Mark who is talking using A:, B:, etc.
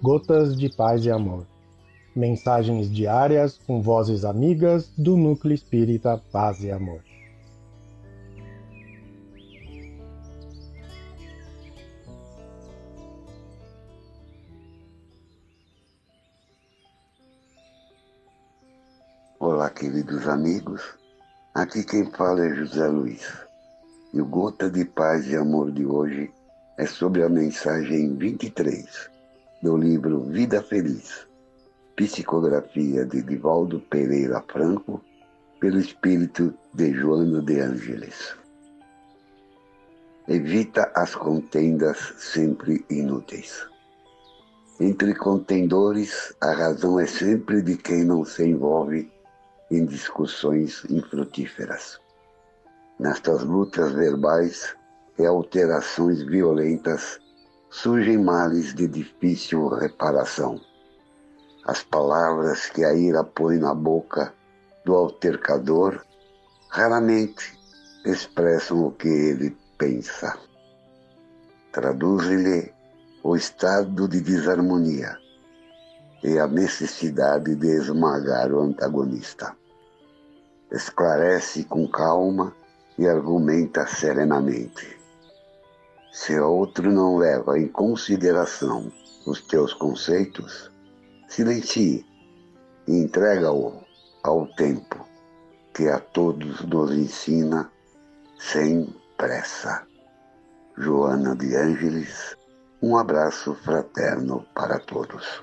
A: Gotas de Paz e Amor. Mensagens diárias com vozes amigas do Núcleo Espírita Paz e Amor.
B: Olá, queridos amigos. Aqui quem fala é José Luiz. E o Gota de Paz e Amor de hoje é sobre a mensagem 23 do livro Vida Feliz, psicografia de Divaldo Pereira Franco, pelo espírito de Joana de Ângeles. Evita as contendas sempre inúteis. Entre contendores, a razão é sempre de quem não se envolve em discussões infrutíferas. Nestas lutas verbais e alterações violentas surgem males de difícil reparação. As palavras que a ira põe na boca do altercador raramente expressam o que ele pensa. Traduz-lhe o estado de desarmonia e a necessidade de esmagar o antagonista. Esclarece com calma e argumenta serenamente. Se outro não leva em consideração os teus conceitos, silencie e entrega-o ao tempo que a todos nos ensina sem pressa. Joana de Ângeles, um abraço fraterno para todos.